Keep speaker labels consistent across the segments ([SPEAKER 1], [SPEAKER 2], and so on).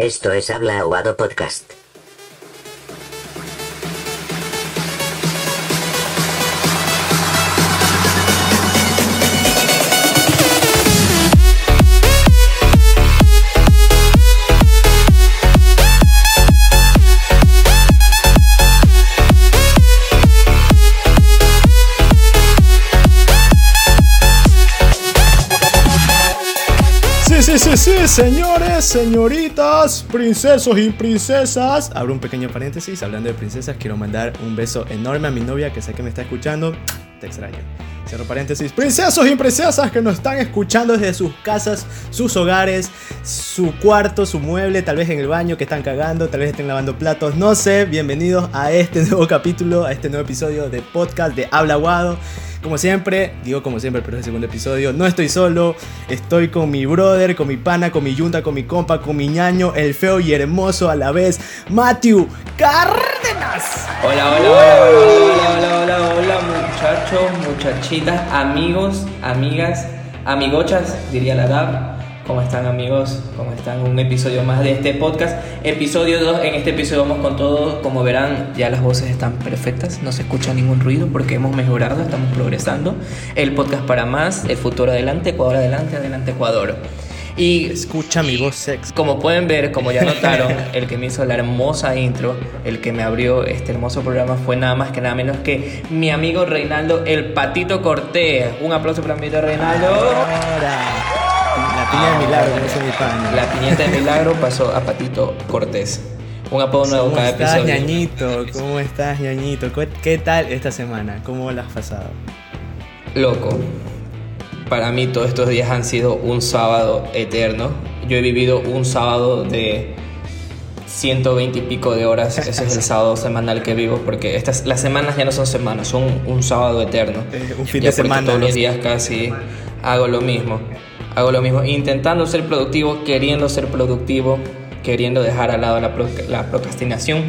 [SPEAKER 1] Esto es Habla Aguado Podcast.
[SPEAKER 2] Sí, sí, sí, sí, señoritas, princesos y princesas. Abro un pequeño paréntesis, hablando de princesas, quiero mandar un beso enorme a mi novia que sé que me está escuchando. Extraño. Cierro paréntesis. Princesos y princesas que nos están escuchando desde sus casas, sus hogares, su cuarto, su mueble, tal vez en el baño que están cagando, tal vez estén lavando platos, no sé. Bienvenidos a este nuevo capítulo, a este nuevo episodio de podcast de Habla Aguado. Como siempre, digo como siempre, pero es el segundo episodio. No estoy solo, estoy con mi brother, con mi pana, con mi yunta, con mi compa, con mi ñaño, el feo y hermoso a la vez, Matthew Cárdenas.
[SPEAKER 3] Hola, hola, hola, hola, hola, hola, hola, muchachos, muchachitas, amigos, amigas, amigochas, diría la DAB. ¿Cómo están amigos? ¿Cómo están? Un episodio más de este podcast. Episodio 2. En este episodio vamos con todo. Como verán, ya las voces están perfectas. No se escucha ningún ruido porque hemos mejorado, estamos progresando. El podcast para más, el futuro adelante, Ecuador adelante, adelante Ecuador. Y
[SPEAKER 2] Escucha mi voz sex.
[SPEAKER 3] como pueden ver, como ya notaron, el que me hizo la hermosa intro, el que me abrió este hermoso programa fue nada más que nada menos que mi amigo Reinaldo el Patito Cortés. Un aplauso para mi amigo Reinaldo.
[SPEAKER 2] La piña de milagro, no es mi pana.
[SPEAKER 3] La piñeta de milagro pasó a Patito Cortés. Un apodo nuevo
[SPEAKER 2] ¿Cómo
[SPEAKER 3] cada
[SPEAKER 2] estás,
[SPEAKER 3] episodio.
[SPEAKER 2] ñañito? ¿Cómo estás, ñañito? ¿Qué- ¿Qué tal esta semana? ¿Cómo la has pasado?
[SPEAKER 3] Loco. Para mí todos estos días han sido un sábado eterno. Yo he vivido un sábado de 120 y pico de horas. Ese es el sábado semanal que vivo porque estas, las semanas ya no son semanas, son un sábado eterno.
[SPEAKER 2] Eh, un fin
[SPEAKER 3] Ya
[SPEAKER 2] de semana.
[SPEAKER 3] Todos los días casi hago lo mismo. Hago lo mismo, intentando ser productivo, queriendo ser productivo, queriendo dejar al lado la, pro- la procrastinación,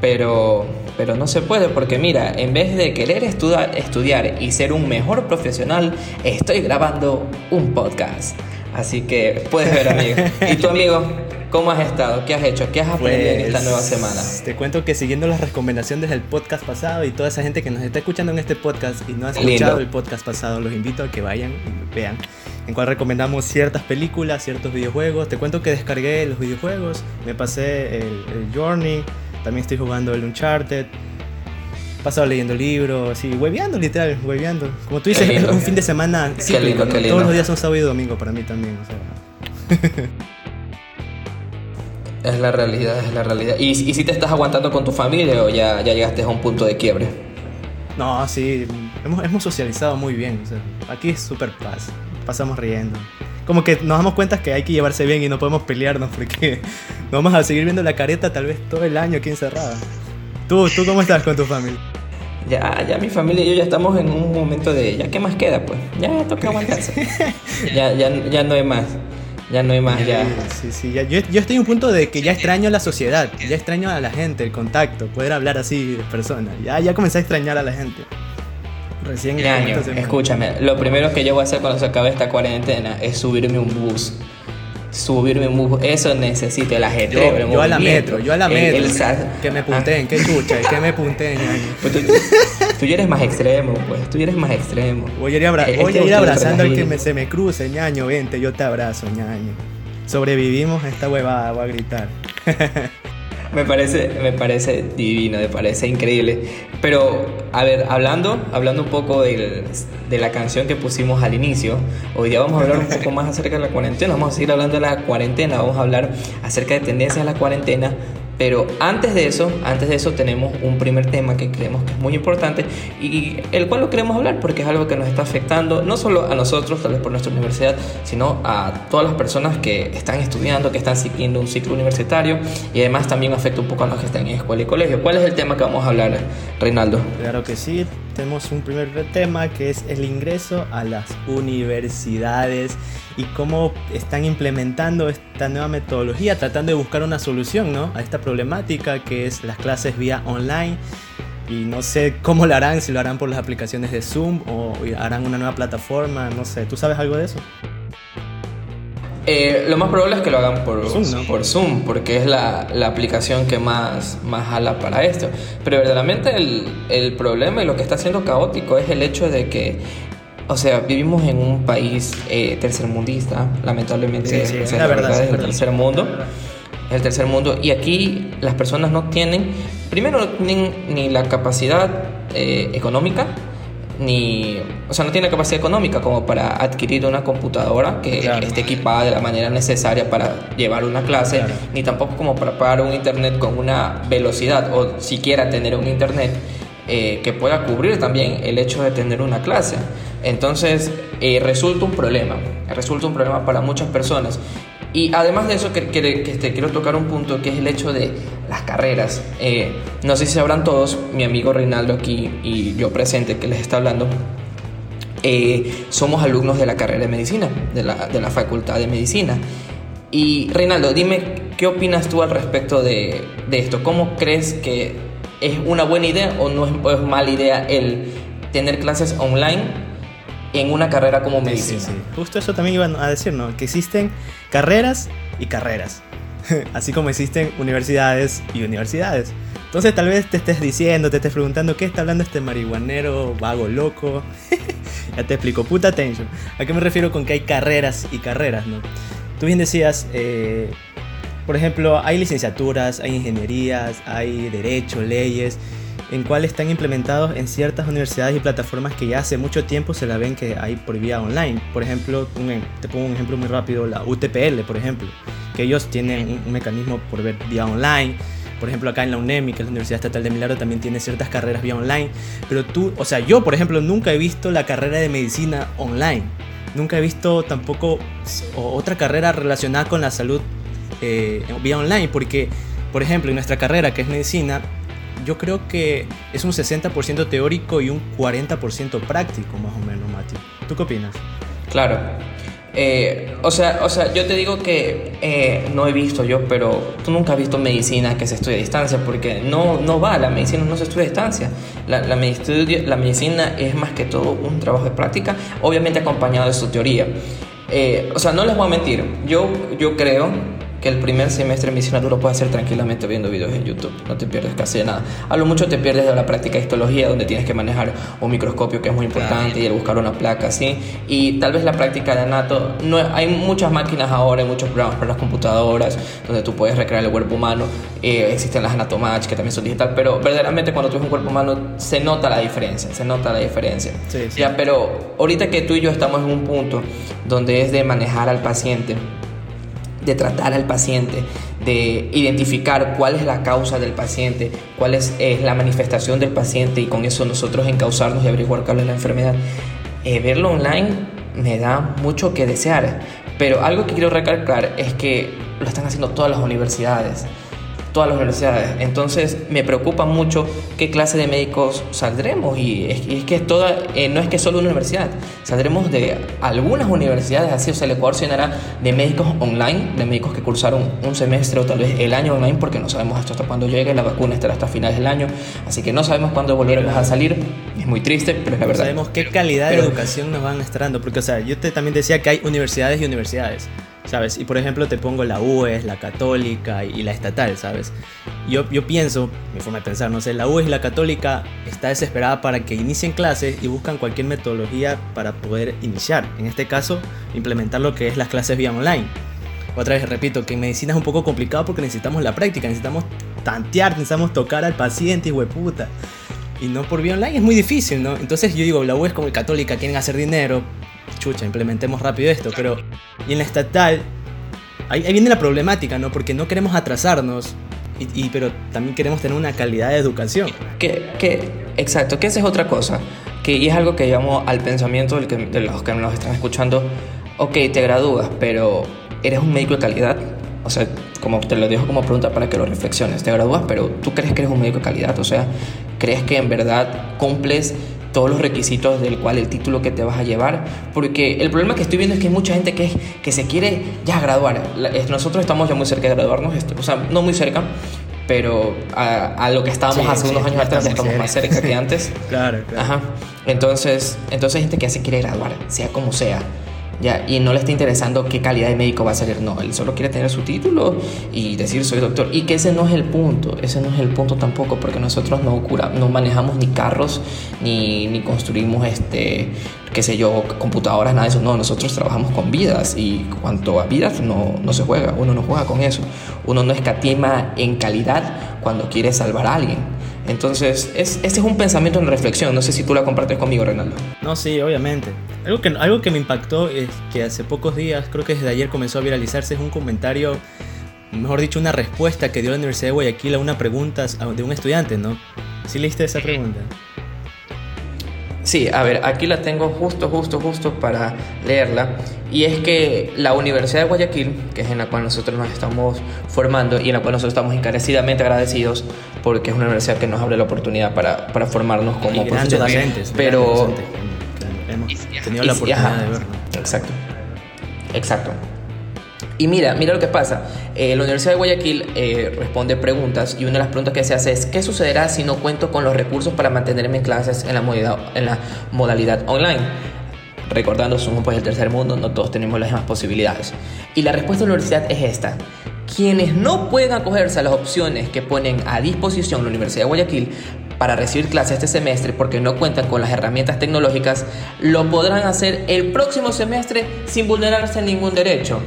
[SPEAKER 3] pero, pero no se puede porque mira, en vez de querer estuda- estudiar y ser un mejor profesional, estoy grabando un podcast. Así que puedes ver, amigo. ¿Y tu amigo? ¿Cómo has estado? ¿Qué has hecho? ¿Qué has aprendido en esta
[SPEAKER 2] Pues,
[SPEAKER 3] nueva semana?
[SPEAKER 2] Te cuento que siguiendo las recomendaciones del podcast pasado y toda esa gente que nos está escuchando en este podcast y no ha
[SPEAKER 3] Lindo.
[SPEAKER 2] escuchado el podcast pasado, los invito a que vayan y vean. En cual recomendamos ciertas películas, ciertos videojuegos. Te cuento que descargué los videojuegos, me pasé el, el Journey, también estoy jugando el Uncharted. He pasado leyendo libros, hueveando literal, hueveando. Como tú dices,
[SPEAKER 3] lindo.
[SPEAKER 2] un fin de semana. Todos los días son sábado y domingo para mí también. o sea.
[SPEAKER 3] Es la realidad, es la realidad. ¿Y, y si te estás aguantando con tu familia o ya, ya llegaste a un punto de quiebre?
[SPEAKER 2] No, sí, hemos, hemos socializado muy bien. o sea, aquí es súper paz, pasamos riendo. Como que nos damos cuenta que hay que llevarse bien y no podemos pelearnos porque nos vamos a seguir viendo la careta tal vez todo el año aquí encerrada. ¿Tú, ¿Tú cómo estás con tu familia?
[SPEAKER 3] Ya, ya mi familia y yo ya estamos en un momento de, ya qué más queda pues, ya toca aguantarse. ya, ya, ya no hay más, ya no hay más, ya.
[SPEAKER 2] Sí, sí, ya- yo, yo estoy en un punto de que ya extraño la sociedad, ya extraño a la gente, el contacto, poder hablar así de personas. Ya, ya comencé a extrañar a la gente. Recién semana.
[SPEAKER 3] escúchame, lo primero que yo voy a hacer cuando se acabe esta cuarentena es subirme un bus. Subirme un bus, eso necesito el ajetreo, el
[SPEAKER 2] Yo, yo a la metro, yo a la
[SPEAKER 3] el-
[SPEAKER 2] metro.
[SPEAKER 3] el sa-
[SPEAKER 2] que me
[SPEAKER 3] Ah,
[SPEAKER 2] punten, que chucha, que me punten, ñaño.
[SPEAKER 3] pues tú, tú ya eres más extremo, pues, tú ya eres más extremo.
[SPEAKER 2] Voy a ir, abra-
[SPEAKER 3] Eh,
[SPEAKER 2] voy
[SPEAKER 3] este
[SPEAKER 2] a ir
[SPEAKER 3] último
[SPEAKER 2] abrazando al que me, se me cruce, ñaño, vente, yo te abrazo, ñaño. Sobrevivimos a esta huevada, voy a gritar.
[SPEAKER 3] Me parece, me parece divino, me parece increíble. Pero, a ver, hablando, hablando un poco del- de la canción que pusimos al inicio, hoy día vamos a hablar un poco más acerca de la cuarentena. Vamos a seguir hablando de la cuarentena, vamos a hablar acerca de tendencias de la cuarentena. Pero antes de eso, antes de eso tenemos un primer tema que creemos que es muy importante y el cual lo queremos hablar porque es algo que nos está afectando no solo a nosotros, tal vez por nuestra universidad, sino a todas las personas que están estudiando, que están siguiendo un ciclo universitario y además también afecta un poco a los que están en escuela y colegio. ¿Cuál es el tema que vamos a hablar, Reinaldo?
[SPEAKER 2] Claro que sí, tenemos un primer tema que es el ingreso a las universidades y cómo están implementando esta nueva metodología, tratando de buscar una solución ¿no? a esta problemática que es las clases vía online. Y no sé cómo lo harán, si lo harán por las aplicaciones de Zoom o harán una nueva plataforma, no sé. ¿Tú sabes algo de eso?
[SPEAKER 3] Eh, lo más probable es que lo hagan por
[SPEAKER 2] Zoom, ¿no?
[SPEAKER 3] por Zoom porque es la, la aplicación que más, más jala para esto. Pero verdaderamente el, el problema y lo que está siendo caótico es el hecho de que, o sea, vivimos en un país eh, tercermundista, lamentablemente.
[SPEAKER 2] Sí, sí,
[SPEAKER 3] esa
[SPEAKER 2] es la verdad,
[SPEAKER 3] el tercer mundo. El tercer mundo. Y aquí las personas no tienen, primero no tienen ni la capacidad eh, económica, ni, o sea, no tiene capacidad económica como para adquirir una computadora que
[SPEAKER 2] Claro.
[SPEAKER 3] esté equipada de la manera necesaria para llevar una clase,
[SPEAKER 2] Claro.
[SPEAKER 3] ni tampoco como para pagar un internet con una velocidad o siquiera tener un internet eh, que pueda cubrir también el hecho de tener una clase. Entonces, eh, resulta un problema, resulta un problema para muchas personas. Y además de eso, que, que- que te quiero tocar un punto que es el hecho de las carreras. Eh, no sé si sabrán todos, mi amigo Reinaldo aquí y yo presente que les está hablando, eh, somos alumnos de la carrera de medicina, de la, de la facultad de medicina. Y Reinaldo, dime, ¿qué opinas tú al respecto de, de esto? ¿Cómo crees que es una buena idea o no es, mala idea el tener clases online en una carrera como
[SPEAKER 2] Sí,
[SPEAKER 3] medicina?
[SPEAKER 2] sí, sí. Justo eso también iban a decir, ¿no? Que existen carreras y carreras. Así como existen universidades y universidades. Entonces tal vez te estés diciendo, te estés preguntando qué está hablando este marihuanero vago loco. ya te explico, puta atención. ¿A qué me refiero con que hay carreras y carreras, no? Tú bien decías, eh, por ejemplo, hay licenciaturas, hay ingenierías, hay derecho, leyes, en cuales están implementados en ciertas universidades y plataformas que ya hace mucho tiempo se la ven que hay vía online. Por ejemplo, un em- te pongo un ejemplo muy rápido, la UTPL, por ejemplo, que ellos tienen un, un mecanismo por ver vía online. Por ejemplo, acá en la UNEMI, que es la Universidad Estatal de Milagro, también tiene ciertas carreras vía online. Pero tú, o sea, yo, por ejemplo, nunca he visto la carrera de medicina online. Nunca he visto tampoco otra carrera relacionada con la salud eh, vía online, porque, por ejemplo, en nuestra carrera, que es medicina, yo creo que es un 60% teórico y un 40% práctico, más o menos, Mati. ¿Tú qué opinas?
[SPEAKER 3] Claro. Eh, o, sea, o sea, yo te digo que eh, no he visto yo, pero tú nunca has visto medicina que se estudia a distancia, porque no, no va, la medicina no se estudia a distancia. La, la, la medicina es más que todo un trabajo de práctica, obviamente acompañado de su teoría. Eh, o sea, no les voy a mentir, yo, yo creo que el primer semestre de medicina tú lo puedes hacer tranquilamente viendo videos en YouTube, no te pierdes casi de nada. A lo mucho te pierdes de la práctica de histología, donde tienes que manejar un microscopio que es muy importante y el buscar una placa, ¿sí? Y tal vez la práctica de anato, no, hay muchas máquinas ahora, hay muchos programas para las computadoras, donde tú puedes recrear el cuerpo humano, eh, existen las anatomatch que también son digital, pero verdaderamente cuando tú ves un cuerpo humano se nota la diferencia, se nota la diferencia.
[SPEAKER 2] Sí, sí.
[SPEAKER 3] Ya, pero ahorita que tú y yo estamos en un punto donde es de manejar al paciente, de tratar al paciente, de identificar cuál es la causa del paciente, cuál es, es la manifestación del paciente y con eso nosotros encauzarnos y averiguar cuál es la enfermedad. Eh, verlo online me da mucho que desear, pero algo que quiero recalcar es que lo están haciendo todas las universidades todas las universidades. Entonces me preocupa mucho qué clase de médicos saldremos y es, y es que toda, eh, no es que solo una universidad, saldremos de algunas universidades, así, o sea, el Ecuador se llenará de médicos online, de médicos que cursaron un semestre o tal vez el año online porque no sabemos esto hasta cuándo llegue, la vacuna estará hasta finales del año, así que no sabemos cuándo volveremos a salir, es muy triste, pero es la
[SPEAKER 2] No
[SPEAKER 3] verdad.
[SPEAKER 2] sabemos qué calidad
[SPEAKER 3] Pero-
[SPEAKER 2] de educación nos van a estar dando, porque, o sea, yo te, también decía que hay universidades y universidades, ¿sabes? Y por ejemplo, te pongo la UES, la católica y, la estatal, ¿sabes? Yo, yo pienso, mi forma de pensar, no sé, la UES y la católica está desesperada para que inicien clases y buscan cualquier metodología para poder iniciar. En este caso, implementar lo que es las clases vía online. Otra vez repito que en medicina es un poco complicado porque necesitamos la práctica, necesitamos tantear, necesitamos tocar al paciente, hueputa. Y no por vía online es muy difícil, ¿no? Entonces yo digo, la U es como católica, quieren hacer dinero, chucha, implementemos rápido esto, pero... Y en la estatal, ahí, ahí viene la problemática, ¿no? Porque no queremos atrasarnos, y, y- pero también queremos tener una calidad de educación.
[SPEAKER 3] Que, que, exacto, que esa es otra cosa. Que, y es algo que llamo al pensamiento del que- de los que nos están escuchando. Ok, te gradúas, pero ¿eres un médico de calidad? O sea, como te lo dejo como pregunta para que lo reflexiones. Te gradúas, pero ¿tú crees que eres un médico de calidad? O sea, ¿crees que en verdad cumples todos los requisitos del cual el título que te vas a llevar? Porque el problema que estoy viendo es que hay mucha gente que, que se quiere ya graduar. Nosotros estamos ya muy cerca de graduarnos, esto- o sea, no muy cerca, pero a, a lo que estábamos
[SPEAKER 2] Sí,
[SPEAKER 3] hace
[SPEAKER 2] sí,
[SPEAKER 3] unos años atrás ya
[SPEAKER 2] estamos
[SPEAKER 3] más cerca que antes.
[SPEAKER 2] Claro, claro.
[SPEAKER 3] Ajá. Entonces, entonces hay gente que ya se quiere graduar, sea como sea. ¿Ya? Y no le está interesando qué calidad de médico va a ser. No, él solo quiere tener su título y decir soy doctor. Y que ese no es el punto, ese no es el punto tampoco, porque nosotros no, cura, no manejamos ni carros, ni, ni construimos, este, qué sé yo, computadoras, nada de eso. No, nosotros trabajamos con vidas y cuanto a vidas no, no se juega, uno no juega con eso. Uno no escatima en calidad cuando quiere salvar a alguien. Entonces, es, este es un pensamiento en reflexión. No sé si tú la compartes conmigo, Renaldo.
[SPEAKER 2] No, sí, obviamente. Algo que, algo que me impactó es que hace pocos días, creo que desde ayer comenzó a viralizarse, es un comentario, mejor dicho, una respuesta que dio la Universidad de Guayaquil a una pregunta de un estudiante, ¿no? ¿Sí leíste esa pregunta?
[SPEAKER 3] Sí, a ver, aquí la tengo justo, justo, justo para leerla. Y es que la Universidad de Guayaquil, que es en la cual nosotros nos estamos formando y en la cual nosotros estamos encarecidamente agradecidos, porque es una universidad que nos abre la oportunidad para, para formarnos como
[SPEAKER 2] profesionales.
[SPEAKER 3] Pero
[SPEAKER 2] hemos tenido la oportunidad de verlo.
[SPEAKER 3] Exacto. Exacto. Y mira, mira lo que pasa. Eh, la Universidad de Guayaquil eh, responde preguntas y una de las preguntas que se hace es ¿qué sucederá si no cuento con los recursos para mantenerme en clases en la modalidad, online? Recordando, somos pues el tercer mundo, no todos tenemos las mismas posibilidades. Y la respuesta de la universidad es esta. Quienes no pueden acogerse a las opciones que ponen a disposición la Universidad de Guayaquil para recibir clases este semestre porque no cuentan con las herramientas tecnológicas, lo podrán hacer el próximo semestre sin vulnerarse ningún derecho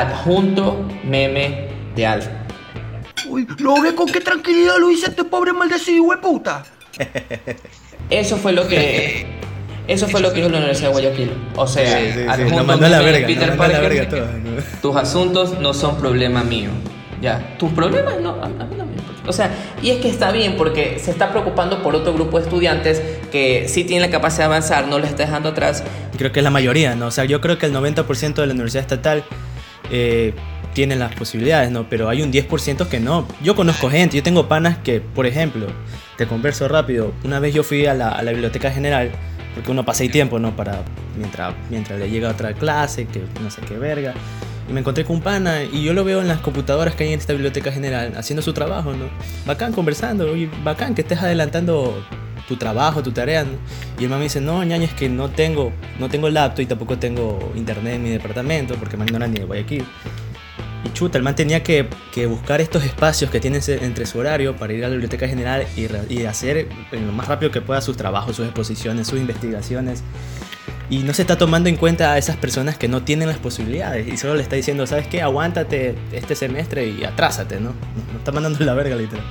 [SPEAKER 3] adjunto meme de Alf.
[SPEAKER 4] Uy, ¿lo ve con qué tranquilidad lo hice este pobre maldecido, de puta?
[SPEAKER 3] Eso fue lo que. Eso fue lo que dijo la Universidad de Guayaquil. O sea,
[SPEAKER 2] adjunto meme la verga, Peter Parker,
[SPEAKER 3] tus asuntos no son problema mío. Ya, tus problemas no, a, mí no me importa. O sea, y es que está bien porque se está preocupando por otro grupo de estudiantes que sí tienen la capacidad de avanzar, no les está dejando atrás.
[SPEAKER 2] Creo que es la mayoría, ¿no? O sea, yo creo que el 90% de la universidad estatal eh, tienen las posibilidades, ¿no? Pero hay un 10% que no. Yo conozco gente, yo tengo panas que, por ejemplo, te converso rápido, una vez yo fui a la, biblioteca general, porque uno pasa ahí tiempo, ¿no? Para, mientras, mientras le llega otra clase, que no sé qué verga. Y me encontré con un pana y yo lo veo en las computadoras que hay en esta biblioteca general, haciendo su trabajo, ¿no? Bacán conversando, bacán que estés adelantando tu trabajo, tu tarea. Y el mamá me dice, no, ñaña, es que no tengo, no tengo laptop y tampoco tengo internet en mi departamento porque man no era ni de Guayaquil. Y chuta, el man tenía que, buscar estos espacios que tiene entre su horario para ir a la biblioteca general y, hacer lo más rápido que pueda sus trabajos, sus exposiciones, sus investigaciones. Y no se está tomando en cuenta a esas personas que no tienen las posibilidades y solo le está diciendo, ¿sabes qué? Aguántate este semestre y atrásate, ¿no? No, está mandando la verga, literal.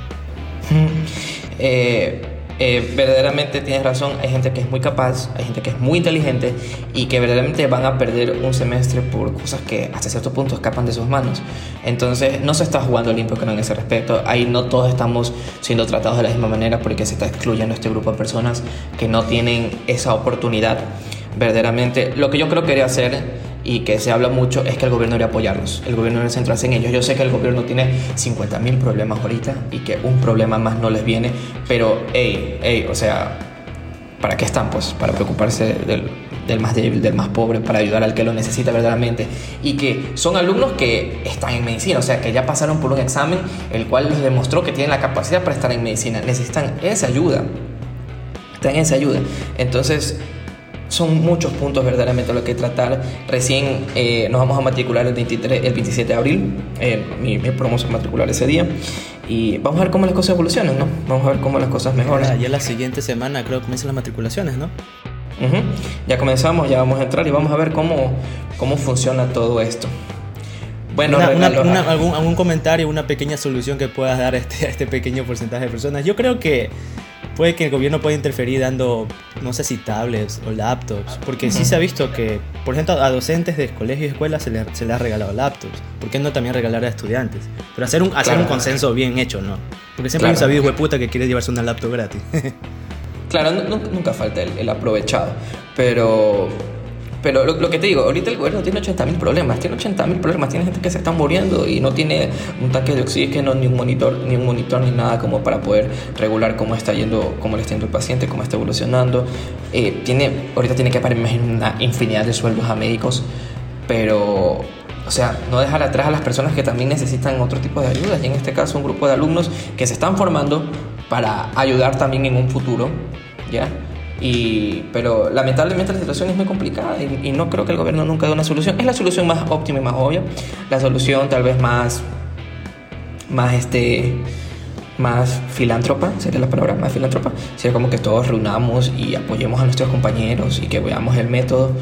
[SPEAKER 3] eh, eh, verdaderamente tienes razón, hay gente que es muy capaz, hay gente que es muy inteligente y que verdaderamente van a perder un semestre por cosas que hasta cierto punto escapan de sus manos. Entonces no se está jugando limpio en ese respecto. Ahí no todos estamos siendo tratados de la misma manera porque se está excluyendo este grupo de personas que no tienen esa oportunidad. Verdaderamente, lo que yo creo que quería hacer y que se habla mucho es que el gobierno debe apoyarlos, el gobierno debe centrarse en ellos. Yo sé que el gobierno tiene 50 mil problemas ahorita y que un problema más no les viene, pero, hey, hey, o sea, ¿para qué están? Pues para preocuparse del, del más débil, del más pobre, para ayudar al que lo necesita verdaderamente. Y que son alumnos que están en medicina, o sea, que ya pasaron por un examen el cual les demostró que tienen la capacidad para estar en medicina. Necesitan esa ayuda. Necesitan esa ayuda. Entonces, son muchos puntos verdaderamente lo que tratar. Recién eh, nos vamos a matricular el, 23, el 27 de abril, eh, mi, mi promo se matricular ese día. Y vamos a ver cómo las cosas evolucionan, ¿no? Vamos a ver cómo las cosas mejoran.
[SPEAKER 2] ya la siguiente semana creo que comienzan las matriculaciones, ¿no?
[SPEAKER 3] Ya comenzamos, ya vamos a entrar y vamos a ver cómo, cómo funciona todo esto.
[SPEAKER 2] Bueno, algún, algún, comentario, una pequeña solución que puedas dar este, a este pequeño porcentaje de personas. Yo creo que puede que el gobierno pueda interferir dando, no sé si tablets o laptops, porque sí se ha visto que, por ejemplo, a docentes de colegios y escuelas se les se le ha regalado laptops. ¿Por qué no también regalar a estudiantes? Pero hacer un, hacer un consenso bien hecho, ¿no? Porque siempre hay un sabido puta que quiere llevarse una laptop gratis.
[SPEAKER 3] claro, nunca falta el aprovechado, pero pero lo, que te digo, ahorita el gobierno tiene 80 mil problemas, tiene 80 mil problemas, tiene gente que se está muriendo y no tiene un tanque de oxígeno, ni un monitor, ni un monitor, ni nada como para poder regular cómo está yendo, cómo le está yendo el paciente, cómo está evolucionando. Eh, tiene, ahorita tiene que pagar una infinidad de sueldos a médicos, pero o sea, no dejar atrás a las personas que también necesitan otro tipo de ayudas, y en este caso un grupo de alumnos que se están formando para ayudar también en un futuro, ¿ya? Y, pero lamentablemente la situación es muy complicada y, no creo que el gobierno nunca dé una solución. Es la solución más óptima y más obvia. La solución tal vez más, más este, más filántropa, sería la palabra más filántropa, sería como que todos reunamos y apoyemos a nuestros compañeros y que veamos el método.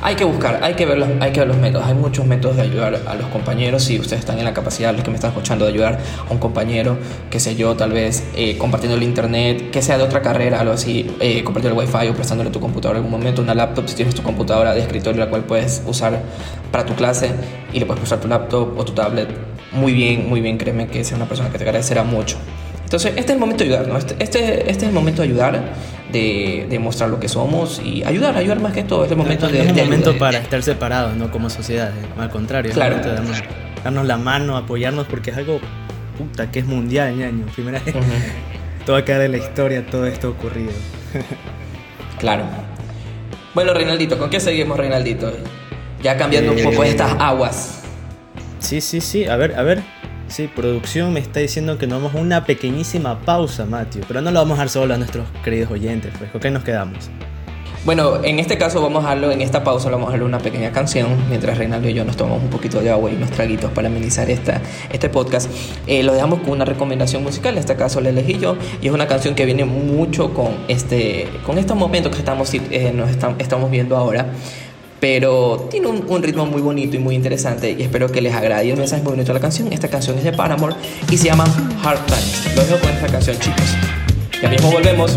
[SPEAKER 3] Hay que buscar, hay que, ver los, hay que ver los métodos. Hay muchos métodos de ayudar a los compañeros. Si ustedes están en la capacidad, los que me están escuchando, de ayudar a un compañero, que sé yo, tal vez eh, compartiendo el internet, que sea de otra carrera, algo así, eh, el wifi o prestándole tu computadora en algún momento, una laptop, si tienes tu computadora de escritorio, la cual puedes usar para tu clase y le puedes prestar tu laptop o tu tablet. Muy bien, muy bien, créeme que sea una persona que te agradecerá mucho. Entonces, este es el momento de ayudar, ¿no? Este, este, este es el momento de ayudar, de, de mostrar lo que somos y ayudar, ayudar más que todo. Es el momento
[SPEAKER 2] no
[SPEAKER 3] de.
[SPEAKER 2] es un
[SPEAKER 3] de
[SPEAKER 2] momento
[SPEAKER 3] ayudar.
[SPEAKER 2] para estar separados, no como sociedad. eh, Al contrario,
[SPEAKER 3] Claro.
[SPEAKER 2] es el momento de darnos, darnos la mano, apoyarnos, porque es algo puta que es mundial, ñaño. Primera vez.
[SPEAKER 3] Ujú.
[SPEAKER 2] Todo va a quedar en la historia, todo esto ocurrido.
[SPEAKER 3] Claro. Bueno, Reinaldito, ¿con qué seguimos, Reinaldito? Ya cambiando un
[SPEAKER 2] Eh,
[SPEAKER 3] poco estas aguas.
[SPEAKER 2] Sí, sí, sí. A ver, a ver. Sí, producción me está diciendo que nos vamos a una pequeñísima pausa, Matthew. Pero no lo vamos a dar solo a nuestros queridos oyentes, pues. ¿Con qué nos quedamos?
[SPEAKER 3] Bueno, en este caso vamos a darlo, en esta pausa vamos a darle una pequeña canción, mientras Reinaldo y yo nos tomamos un poquito de agua y unos traguitos para amenizar esta, este podcast. Eh, lo dejamos con una recomendación musical, en este caso la elegí yo, y es una canción que viene mucho con, este, con estos momentos que estamos, eh, nos estam- estamos viendo ahora. Pero tiene un, ritmo muy bonito y muy interesante y espero que les agrade. Y mensaje muy bonito de la canción. Esta canción es de Paramore y se llama Hard Times. Lo dejo con esta canción, chicos. Ya mismo volvemos.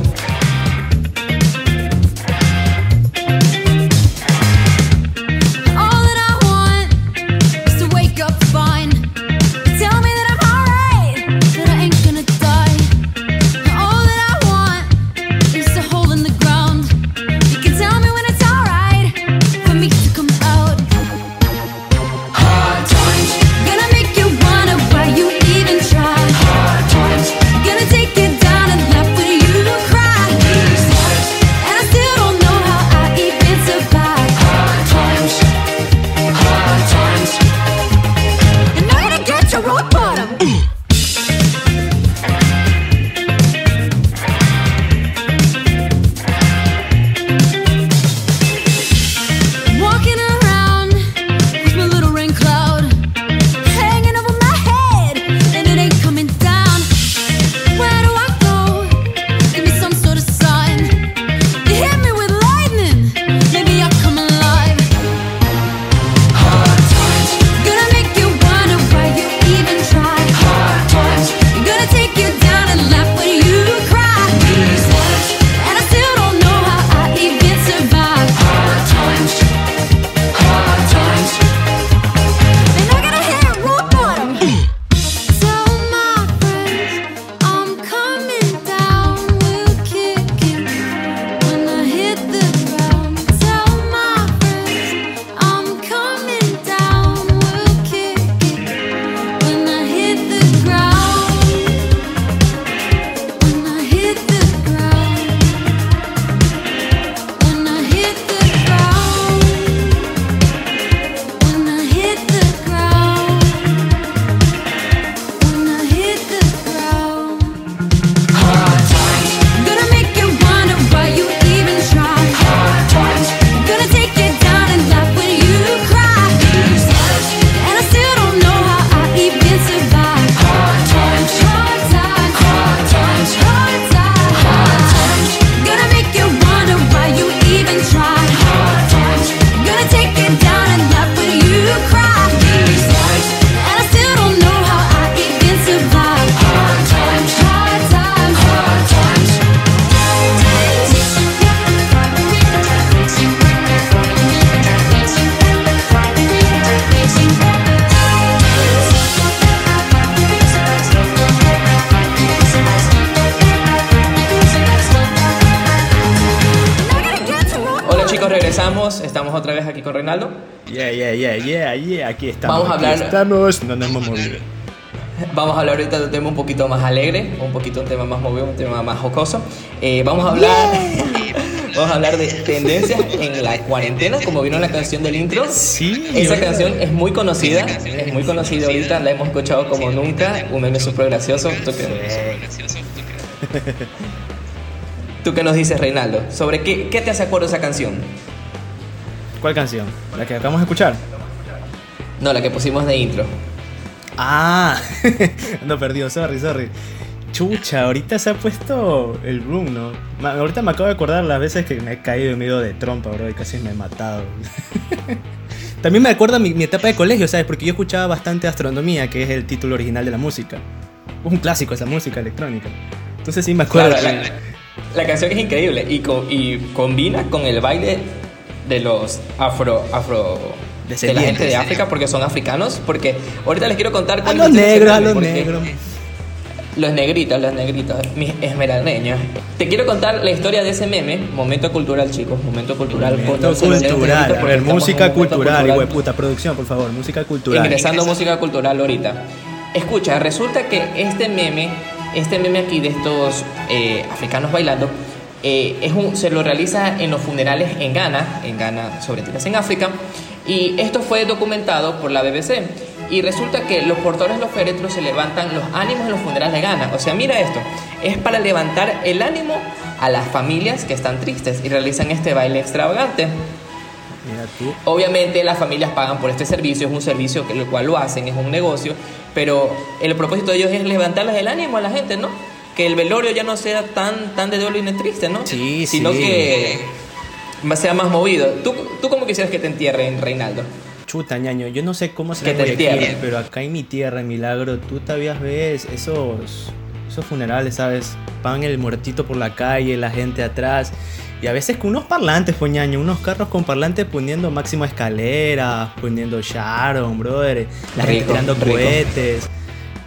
[SPEAKER 3] Con Reinaldo.
[SPEAKER 2] Yeah, yeah, yeah, yeah, yeah. Aquí estamos.
[SPEAKER 3] Vamos a
[SPEAKER 2] aquí
[SPEAKER 3] hablar-
[SPEAKER 2] Estamos. No nos hemos movido.
[SPEAKER 3] Vamos a hablar ahorita de un tema un poquito más alegre, un poquito un tema más movido, un tema más jocoso. Eh, vamos a hablar, vamos a hablar de tendencias en la cuarentena, como vino en la canción del intro.
[SPEAKER 2] Sí,
[SPEAKER 3] Esa canción es muy conocida, es muy conocida ahorita, la hemos escuchado como nunca, un meme súper gracioso. ¿Tú qué? ¿Tú qué nos dices, Reinaldo? ¿Sobre qué, qué te hace acuerdo esa canción?
[SPEAKER 2] ¿Cuál canción? ¿La que acabamos de escuchar?
[SPEAKER 3] No, la que pusimos de intro.
[SPEAKER 2] Ah, no perdió, sorry, sorry. Chucha, ahorita se ha puesto el room, ¿no? Ma- ahorita me acabo de acordar las veces que me he caído en medio de trompa, bro, y casi me he matado. También me acuerda mi, mi etapa de colegio, ¿sabes? Porque yo escuchaba bastante astronomía, que es el título original de la música. Es un clásico esa música electrónica. Entonces sí me acuerdo.
[SPEAKER 3] Claro,
[SPEAKER 2] que-
[SPEAKER 3] la, la canción es increíble y, co- y combina con el baile de los afro afro de la gente de África porque son africanos porque ahorita les quiero contar
[SPEAKER 2] A los negros, a los negros.
[SPEAKER 3] los negritos los negritos mis esmeraldeños te quiero contar la historia de ese meme momento cultural chicos momento cultural
[SPEAKER 2] Momento cultural, a ver, música cultural, de puta, producción, por favor, música cultural.
[SPEAKER 3] Ingresando música cultural ahorita. Escucha, resulta que este meme, este meme aquí de estos eh, africanos bailando, eh, es un, se lo realiza en los funerales en Ghana, en Ghana, sobre todo en África, y esto fue documentado por la BBC. Y resulta que los portadores de los féretros se levantan los ánimos en los funerales de Ghana. O sea, mira esto, es para levantar el ánimo a las familias que están tristes y realizan este baile extravagante.
[SPEAKER 2] Mira tú.
[SPEAKER 3] Obviamente las familias pagan por este servicio, es un servicio que el cual lo hacen, es un negocio, pero el propósito de ellos es levantarles el ánimo a la gente, ¿no? Que el velorio ya no sea tan, tan de dolor y de triste, ¿no?
[SPEAKER 2] Sí,
[SPEAKER 3] Sino
[SPEAKER 2] sí.
[SPEAKER 3] que sea más movido. ¿Tú, ¿Tú cómo quisieras que te entierren, Reinaldo?
[SPEAKER 2] Chuta, ñaño, yo no sé cómo se
[SPEAKER 3] Que te
[SPEAKER 2] Guayaquil, pero acá en mi tierra, en Milagro, tú todavía ves esos, esos funerales, ¿sabes? Van el muertito por la calle, la gente atrás. Y a veces con unos parlantes, pues ñaño, unos carros con parlantes poniendo máximo escalera, poniendo Sharon, brother. La gente
[SPEAKER 3] Rico,
[SPEAKER 2] tirando
[SPEAKER 3] rico.
[SPEAKER 2] cohetes.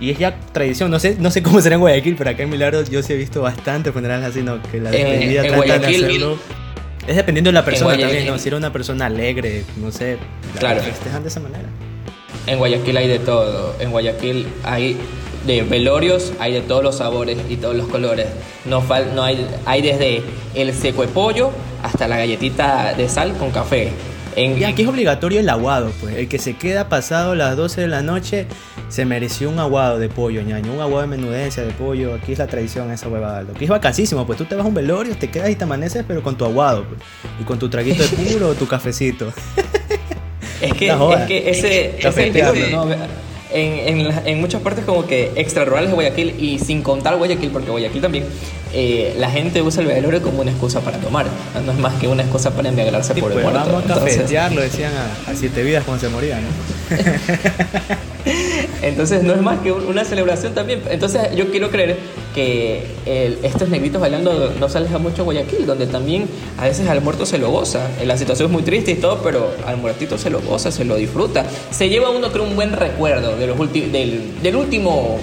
[SPEAKER 2] Y es ya tradición, no sé, no sé cómo será en Guayaquil, pero acá en Milagro yo sí he visto bastante funerales así, ¿no? Que la
[SPEAKER 3] en
[SPEAKER 2] tratan de hacerlo. Es dependiendo de la persona también, ¿no? Si era una persona alegre, no sé, la
[SPEAKER 3] Claro.
[SPEAKER 2] festejan de esa manera.
[SPEAKER 3] En Guayaquil hay de todo. En Guayaquil hay de velorios, hay de todos los sabores y todos los colores. No, fal- no hay, hay desde el seco de pollo hasta la galletita de sal con café. En,
[SPEAKER 2] Y aquí es obligatorio el aguado, pues. El que se queda pasado las 12 de la noche se mereció un aguado de pollo, ñaño. Un aguado de menudencia de pollo. Aquí es la tradición esa huevada. Lo que es vacasísimo, pues tú te vas a un velorio, te quedas y te amaneces, pero con tu aguado, pues. Y con tu traguito de puro o tu cafecito.
[SPEAKER 3] Es que, es que ese, ese ¿no? En, en muchas partes como que extra rurales de Guayaquil y sin contar Guayaquil, porque Guayaquil también, eh, la gente usa el velorio como una excusa para tomar. No es más que una excusa para embriagarse por
[SPEAKER 2] pues
[SPEAKER 3] el muerto.
[SPEAKER 2] vamos a cafetear, lo decían a, a siete vidas cuando se morían, ¿no?
[SPEAKER 3] Entonces no es más que un- una celebración también. Entonces yo quiero creer que el- estos negritos bailando no se aleja mucho de Guayaquil, donde también a veces al muerto se lo goza. La situación es muy triste y todo, pero al muertito se lo goza, se lo disfruta. Se lleva uno creo un buen recuerdo de los ulti- del, del último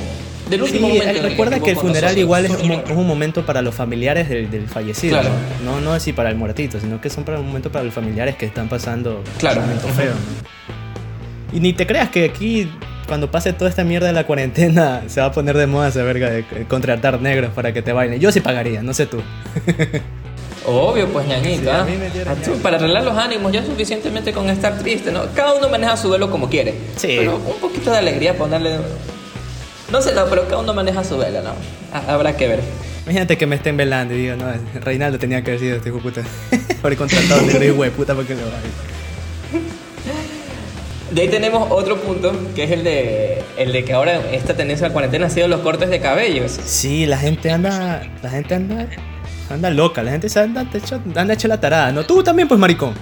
[SPEAKER 3] del último
[SPEAKER 2] Sí,
[SPEAKER 3] momento.
[SPEAKER 2] eh, recuerda
[SPEAKER 3] estuvo
[SPEAKER 2] que el funeral igual es un, es un momento para los familiares del, del fallecido.
[SPEAKER 3] Claro.
[SPEAKER 2] ¿no? No, no así para el muertito, sino que son para un momento para los familiares que están pasando
[SPEAKER 3] Claro.
[SPEAKER 2] un momento feo. ¿no? Y ni te creas que aquí, cuando pase toda esta mierda de la cuarentena, se va a poner de moda esa verga de eh, contratar negros para que te bailen. Yo sí pagaría, no sé tú.
[SPEAKER 3] Obvio, pues ñañito.
[SPEAKER 2] Sí,
[SPEAKER 3] tú, Para arreglar los ánimos ya suficientemente con estar triste, ¿no? Cada uno maneja su duelo como quiere.
[SPEAKER 2] Sí.
[SPEAKER 3] Pero un poquito de alegría ponerle... No sé, no, pero cada uno maneja su duelo, ¿no? Habrá que ver.
[SPEAKER 2] Imagínate que me estén velando y digo, no, Reinaldo tenía que haber sido este hijo de puta. Por contratado negro hijo de puta para que lo.
[SPEAKER 3] De ahí tenemos otro punto, que es el de, el de que ahora esta tendencia a la cuarentena ha sido los cortes de cabellos.
[SPEAKER 2] Sí, la gente anda. La gente anda. Anda loca, la gente se anda anda hecho la tarada. No, tú también, pues, maricón.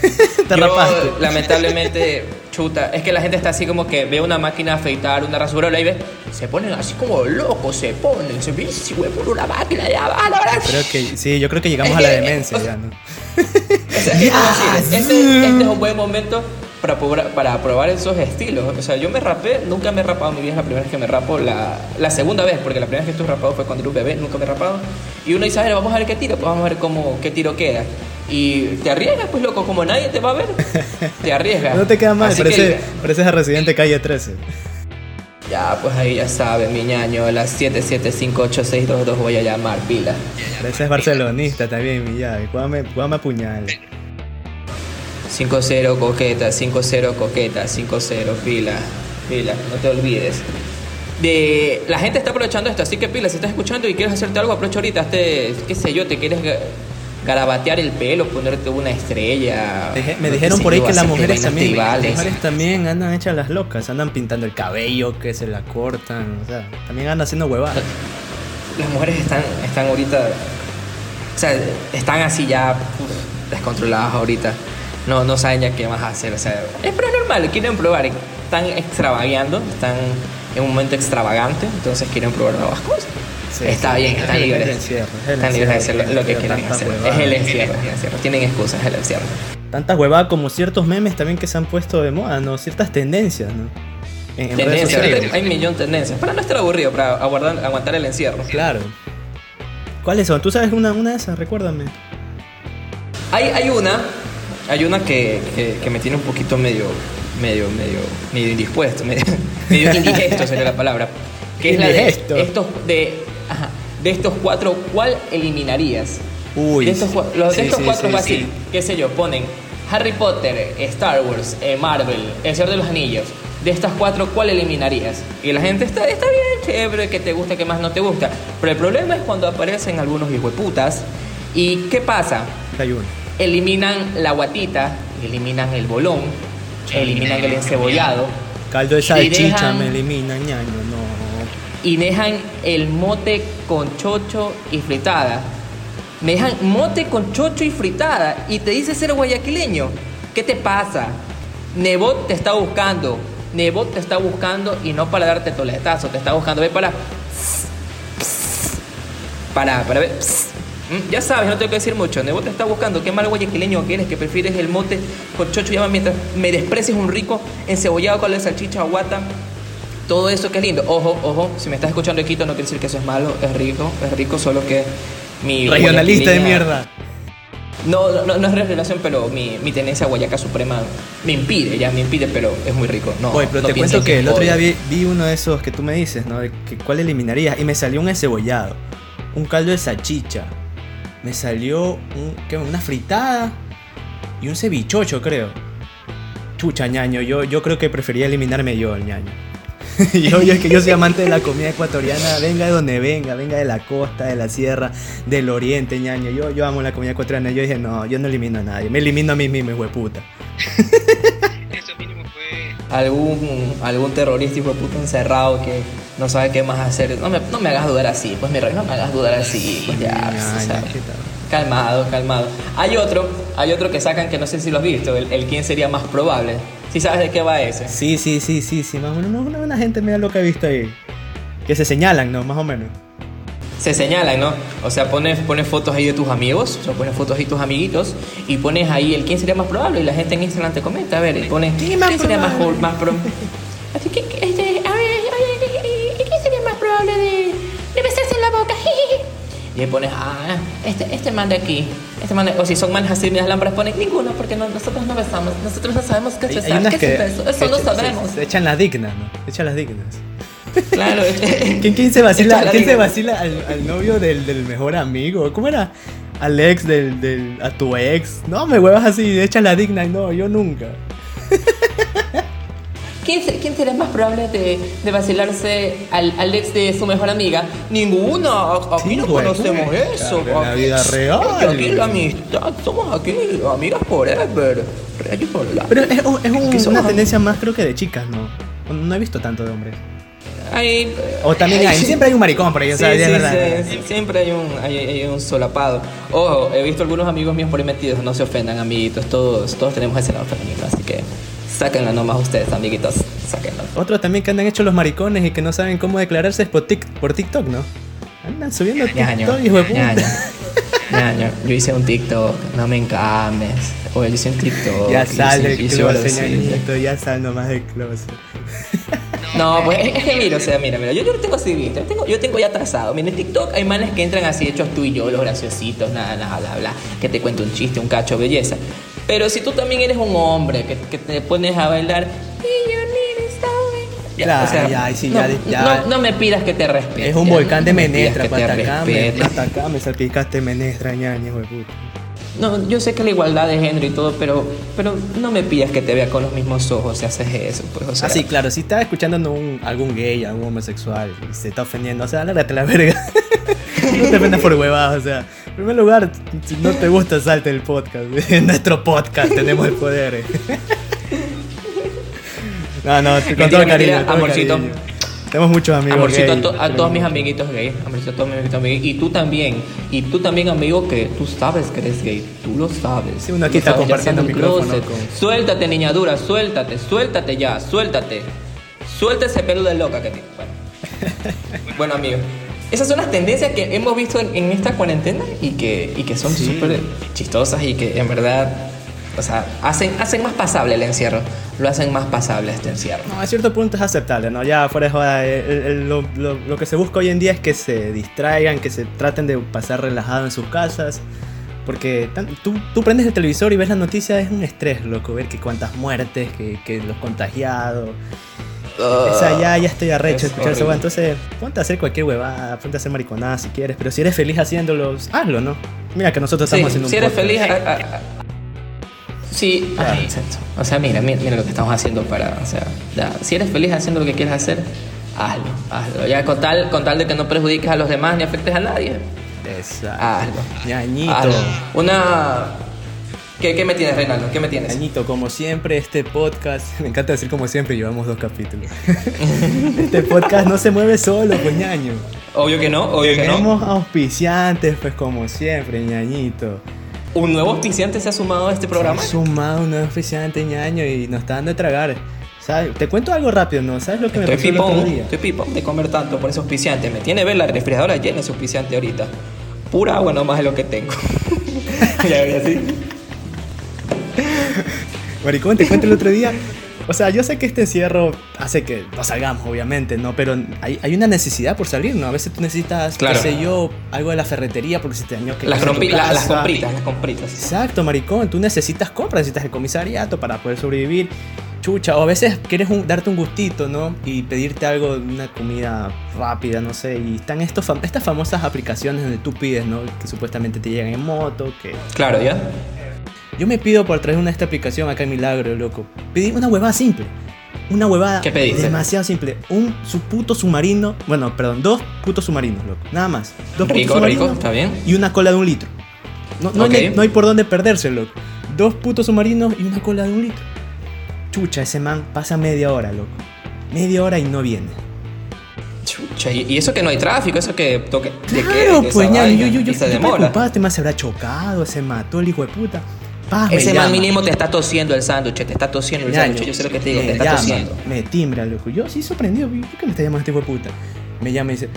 [SPEAKER 2] Te
[SPEAKER 3] Yo,
[SPEAKER 2] rapaste.
[SPEAKER 3] lamentablemente, chuta, es que la gente está así como que ve una máquina a afeitar, una rasurera y ve, se ponen así como locos, se ponen, se ven si güey, por una máquina de lavar, la verdad.
[SPEAKER 2] Creo que sí, yo creo que llegamos
[SPEAKER 3] Es
[SPEAKER 2] a la demencia ya, ¿no?
[SPEAKER 3] Este, este es un buen momento para probar, para probar esos estilos. O sea, yo me rapé, nunca me he rapado en mi vida, es la primera vez que me rapo, la, la segunda vez, porque la primera vez que estuve rapado fue cuando era un bebé, nunca me he rapado. Y uno dice, a ver, vamos a ver qué tiro, pues vamos a ver cómo, qué tiro queda. Y te arriesgas, pues loco, como nadie te va a ver, te arriesgas.
[SPEAKER 2] No te queda mal,
[SPEAKER 3] Así
[SPEAKER 2] parece,
[SPEAKER 3] que-
[SPEAKER 2] pareces a Residente Calle 13.
[SPEAKER 3] ya, pues ahí ya sabes, mi ñaño, a las 7758622 voy a llamar, pila.
[SPEAKER 2] Pareces barcelonista también, mi llave. Cuáme, cuáme a puñal.
[SPEAKER 3] 5-0 coqueta, 5-0 coqueta, 5-0 pila, pila, no te olvides. de la gente está aprovechando esto, así que pila, si estás escuchando y quieres hacerte algo, aprovecha ahorita, este, qué sé yo, te quieres garabatear el pelo, ponerte una estrella.
[SPEAKER 2] Me dijeron por ahí que las mujeres también, las mujeres también andan hechas las locas, andan pintando el cabello, que se la cortan, o sea, también andan haciendo huevadas.
[SPEAKER 3] Las mujeres están, están ahorita, o sea, están así ya uf, descontroladas ahorita. No, no saben ya qué más hacer, o sea, es, pero normal, quieren probar, están extravagando, están en un momento extravagante, entonces quieren probar nuevas cosas.
[SPEAKER 2] Sí,
[SPEAKER 3] está
[SPEAKER 2] sí,
[SPEAKER 3] bien,
[SPEAKER 2] es
[SPEAKER 3] están libres.
[SPEAKER 2] es el encierro, es el
[SPEAKER 3] están libres de hacer lo, lo que quieran hacer.
[SPEAKER 2] huevada.
[SPEAKER 3] Es el encierro, es el encierro. Tienen excusas, es el encierro.
[SPEAKER 2] Tantas huevadas como ciertos memes también que se han puesto de moda, ¿no? Ciertas tendencias, ¿no? En, en redes
[SPEAKER 3] Tendencias, hay un millón de tendencias. Para no estar aburrido, para aguardar- aguantar el encierro.
[SPEAKER 2] Claro. ¿Cuáles son? ¿Tú sabes una, una de esas? Recuérdame.
[SPEAKER 3] Hay, hay una, hay una que, que, que me tiene un poquito medio, medio, medio, medio indispuesto, medio, medio indigesto sería la palabra. Que es la de estos, de, de estos cuatro, ¿cuál eliminarías?
[SPEAKER 2] Uy.
[SPEAKER 3] de estos, los de
[SPEAKER 2] sí,
[SPEAKER 3] estos
[SPEAKER 2] sí,
[SPEAKER 3] cuatro
[SPEAKER 2] sí,
[SPEAKER 3] fácil,
[SPEAKER 2] sí.
[SPEAKER 3] qué sé yo, ponen Harry Potter, Star Wars, eh, Marvel, El Señor de los Anillos. De estas cuatro, ¿cuál eliminarías? Y la gente está, está bien, chévere, que te gusta, que más no te gusta. Pero el problema es cuando aparecen algunos hijueputas. ¿Y qué pasa?
[SPEAKER 2] Hay uno.
[SPEAKER 3] eliminan la guatita, eliminan el bolón, eliminan el encebollado
[SPEAKER 2] Caldo de salchicha
[SPEAKER 3] dejan-
[SPEAKER 2] me elimina, ñaño, no.
[SPEAKER 3] y dejan el mote con chocho y fritada. Me dejan mote con chocho y fritada y te dice ser guayaquileño. ¿Qué te pasa? Nebot te está buscando. Nebot te está buscando y no para darte toletazo, te está buscando. Ve para. Para, para ver. Mm, Ya sabes, no tengo que decir mucho. Nebot te está buscando. Qué mal guayaquileño que eres, que prefieres el mote con chocho y llama mientras me desprecies un rico encebollado con la salchicha o guata. Todo eso que es lindo. Ojo, ojo, si me estás escuchando de Quito no quiere decir que eso es malo, es rico, es rico, solo que mi...
[SPEAKER 2] Regionalista de mierda.
[SPEAKER 3] No, no, no es relación, pero mi, mi tenencia guayaca suprema me impide, ya me impide, pero es muy rico. No,
[SPEAKER 2] Oye, pero
[SPEAKER 3] no
[SPEAKER 2] te cuento que el otro día vi, vi uno de esos que tú me dices, ¿no? De que cuál eliminarías. Y me salió un encebollado, un caldo de salchicha, me salió un, ¿qué? una fritada y un cevichocho, creo. Chucha, ñaño, yo, yo creo que preferiría eliminarme yo, el ñaño. yo, yo es que yo soy amante de la comida ecuatoriana, venga de donde venga, venga de la costa, de la sierra, del oriente, ñaño. Yo, yo amo la comida ecuatoriana. Yo dije, no, yo no elimino a nadie, me elimino a mí mismo, hijo de puta.
[SPEAKER 5] Eso mínimo fue
[SPEAKER 3] Algún, algún terrorista hijo de puta encerrado que no sabe qué más hacer. No me, no me hagas dudar así, pues mi rey, no me hagas dudar así, pues ya. pues, calmado, calmado. Hay otro, hay otro que sacan que no sé si lo has visto, el, el quién sería más probable. Si sabes de qué va ese.
[SPEAKER 2] Sí, sí, sí, sí, sí, más o menos una, una gente media loca he visto ahí. Que se señalan, ¿no? Más o menos.
[SPEAKER 3] se señalan, ¿no? O sea, pones, pones fotos ahí de tus amigos, o sea, pones fotos ahí de tus amiguitos y pones ahí el quién sería más probable y la gente en Instagram te comenta, a ver, y pones
[SPEAKER 2] ¿Quién más
[SPEAKER 3] sería más, más probable? Así que, que, este, a ver, oye, ¿y quién sería más probable de, de besarse en la boca? Y ahí pones, ah, este, este man de aquí, este man de- o si son manes así, medias lámparas, ponen ninguno, porque no- nosotros no besamos, nosotros no sabemos qué es besar,
[SPEAKER 2] hay unas
[SPEAKER 3] qué
[SPEAKER 2] que,
[SPEAKER 3] es un beso, eso
[SPEAKER 2] que
[SPEAKER 3] no
[SPEAKER 2] se- echan las dignas, ¿no? Se echan las dignas.
[SPEAKER 3] Claro,
[SPEAKER 2] ¿Quién, quién se vacila, ¿quién se vacila al, al novio del, del mejor amigo? ¿Cómo era? Al ex del, del. a tu ex. No, me huevas así, echa la digna no, yo nunca.
[SPEAKER 3] ¿Quién, quién será más probable de, de vacilarse al, al ex de su mejor amiga? Ninguna. Aquí
[SPEAKER 2] Sí,
[SPEAKER 3] no
[SPEAKER 2] güey,
[SPEAKER 3] conocemos
[SPEAKER 2] güey.
[SPEAKER 3] eso.
[SPEAKER 2] En la vida real.
[SPEAKER 3] Aquí, aquí la amistad. Somos aquí amigas forever. Reyes for life.
[SPEAKER 2] Pero es, es un-
[SPEAKER 3] somos
[SPEAKER 2] una tendencia más, creo que de chicas, ¿no? No he visto tanto de hombres.
[SPEAKER 3] Hay-
[SPEAKER 2] O también
[SPEAKER 3] hay-
[SPEAKER 2] hay, siempre hay un maricón por ahí, o
[SPEAKER 3] Sí,
[SPEAKER 2] sea,
[SPEAKER 3] sí,
[SPEAKER 2] es verdad.
[SPEAKER 3] sí, sí, siempre hay un, hay, hay un solapado. Ojo, he visto algunos amigos míos por ahí metidos, no se ofendan, amiguitos, todos, todos tenemos ese lado femenino, así que sáquenlo nomás ustedes, amiguitos, sáquenlo.
[SPEAKER 2] Otros también que andan hechos los maricones y que no saben cómo declararse es por, tic- por TikTok, ¿no? Andan subiendo TikTok, hijo de puta.
[SPEAKER 3] ñaño. Yo hice un TikTok, no me encames. Oye, yo hice un TikTok.
[SPEAKER 2] Ya
[SPEAKER 3] hice-
[SPEAKER 2] sal del
[SPEAKER 3] hice
[SPEAKER 2] closet, ñañito, ya sal nomás del closet.
[SPEAKER 3] No, pues es, que mira, o sea, mira, mira, yo, yo lo tengo así visto, yo tengo, yo tengo ya trazado. Mira, en TikTok hay manes que entran así hechos tú y yo, los graciositos, nada, nada, bla, bla, que te cuento un chiste, un cacho, belleza. Pero si tú también eres un hombre que, que te pones a bailar,
[SPEAKER 2] ya, sí,
[SPEAKER 3] no,
[SPEAKER 2] ya, ya.
[SPEAKER 3] No, no me pidas que te respete.
[SPEAKER 2] Es un volcán de
[SPEAKER 3] me
[SPEAKER 2] menestra,
[SPEAKER 3] te
[SPEAKER 2] para acá, me, hasta acá me salpicaste menestra, ñaño, hijo de puta.
[SPEAKER 3] no, yo sé que la igualdad de género y todo, pero, pero no me pidas que te vea con los mismos ojos si haces eso, pues, o sea.
[SPEAKER 2] Ah, sí, claro, si estás escuchando a un- algún gay, algún homosexual y se está ofendiendo, o sea, lárgate la verga. no te ofendas por huevadas, o sea, primer lugar, si no te gusta, salte el podcast. En nuestro podcast tenemos el poder. no, no, con todo cariño. todo
[SPEAKER 3] amorcito.
[SPEAKER 2] cariño. Tenemos muchos amigos
[SPEAKER 3] Amorcito, a, to- todos mis amiguitos gay. Amorcito, a todos mis amiguitos gay. Y tú también. Y tú también, amigo, que tú sabes que eres gay. Tú lo sabes.
[SPEAKER 2] Sí, uno aquí está compartiendo micrófono
[SPEAKER 3] closet.
[SPEAKER 2] con-
[SPEAKER 3] Suéltate, niña dura, suéltate, suéltate ya, suéltate. Suelta ese pelo de loca que tienes. Bueno. bueno, amigo. Esas son las tendencias que hemos visto en, en esta cuarentena y que, y que son
[SPEAKER 2] Sí.
[SPEAKER 3] súper chistosas y que en verdad, o sea, hacen, hacen más pasable el encierro. Lo hacen más pasable este encierro.
[SPEAKER 2] No, a cierto punto es aceptable, ¿no? Ya fuera de joda, el- el- lo, lo- lo que se busca hoy en día es que se distraigan, que se traten de pasar relajado en sus casas. Porque tú, tú prendes el televisor y ves la noticia, es un estrés, loco, ver que cuántas muertes, que, que los contagiados. O sea, ya, ya estoy arrecho de
[SPEAKER 3] es
[SPEAKER 2] escuchar esa. Entonces, ponte a hacer cualquier huevada, ponte a hacer mariconada si quieres. Pero si eres feliz haciéndolos, hazlo, ¿no? Mira que nosotros
[SPEAKER 3] Sí,
[SPEAKER 2] estamos haciendo un
[SPEAKER 3] si eres
[SPEAKER 2] podcast.
[SPEAKER 3] feliz. a- a- a- sí, ah, exacto. O sea, mira, mira, mira lo que estamos haciendo para. O sea, ya, si eres feliz haciendo lo que quieres hacer, hazlo, hazlo. Ya con tal, con tal de que no perjudiques a los demás ni afectes a nadie,
[SPEAKER 2] Exacto.
[SPEAKER 3] hazlo.
[SPEAKER 2] Ñañito.
[SPEAKER 3] hazlo. Una. ¿Qué, ¿Qué me tienes, Reinaldo? ¿Qué me tienes?
[SPEAKER 2] Añito, como siempre, este podcast, me encanta decir como siempre, llevamos dos capítulos. este podcast no se mueve solo, pues ñaño.
[SPEAKER 3] Obvio que no, obvio que no.
[SPEAKER 2] Tenemos auspiciantes, pues como siempre, ñañito.
[SPEAKER 3] Un nuevo auspiciante se ha sumado a este programa.
[SPEAKER 2] Se ha sumado un nuevo auspiciante, ñaño, y nos está dando de tragar. ¿Sabes? Te cuento algo rápido, ¿no? ¿Sabes lo que me
[SPEAKER 3] Estoy
[SPEAKER 2] pasó el otro
[SPEAKER 3] pipón,
[SPEAKER 2] día?
[SPEAKER 3] estoy pipón de comer tanto por ese auspiciante. Me tiene ver la refrigeradora llena ese auspiciante ahorita. Pura agua nomás es lo que tengo. ya así.
[SPEAKER 2] Maricón, te cuento el otro día. O sea, yo sé que este encierro hace que no salgamos, obviamente, ¿no? Pero hay, hay una necesidad por salir, ¿no? A veces tú necesitas,
[SPEAKER 3] Claro.
[SPEAKER 2] qué sé yo, algo de la ferretería porque se te dañó que
[SPEAKER 3] Las, rompi- la- las compritas, las compritas.
[SPEAKER 2] Exacto, maricón. Tú necesitas compras, necesitas el comisariato para poder sobrevivir. Chucha, o a veces quieres un- darte un gustito, ¿no? Y pedirte algo, una comida rápida, no sé. Y están estos fam- estas famosas aplicaciones donde tú pides, ¿no? Que supuestamente te llegan en moto, que...
[SPEAKER 3] Claro, ¿ya?
[SPEAKER 2] Yo me pido por traer una esta aplicación acá en Milagro, loco. Pedí una huevada simple. Una huevada
[SPEAKER 3] ¿Qué pediste?
[SPEAKER 2] demasiado simple. Un su puto submarino. Bueno, perdón, dos putos submarinos, loco. Nada más. Dos
[SPEAKER 3] Rico,
[SPEAKER 2] putos
[SPEAKER 3] rico, está bien.
[SPEAKER 2] y una cola de un litro. No, hay, no hay por dónde perderse, loco. Dos putos submarinos y una cola de un litro. Chucha, ese man pasa media hora, loco. Media hora y no viene.
[SPEAKER 3] Chucha, y, eso que no hay tráfico, eso que toque
[SPEAKER 2] Claro,
[SPEAKER 3] de
[SPEAKER 2] pues
[SPEAKER 3] vaina,
[SPEAKER 2] yo, yo, yo, yo preocupado, este man se habrá chocado, se mató el hijo de puta. Paz, me
[SPEAKER 3] Ese man mínimo te está tosiendo el sándwich, te está tosiendo el sándwich, yo sé lo que te digo, te
[SPEAKER 2] me
[SPEAKER 3] está
[SPEAKER 2] llama,
[SPEAKER 3] tosiendo.
[SPEAKER 2] Me timbra, loco. Yo sí sorprendido. ¿Por qué me está llamando este hijo de puta? Me llama y dice,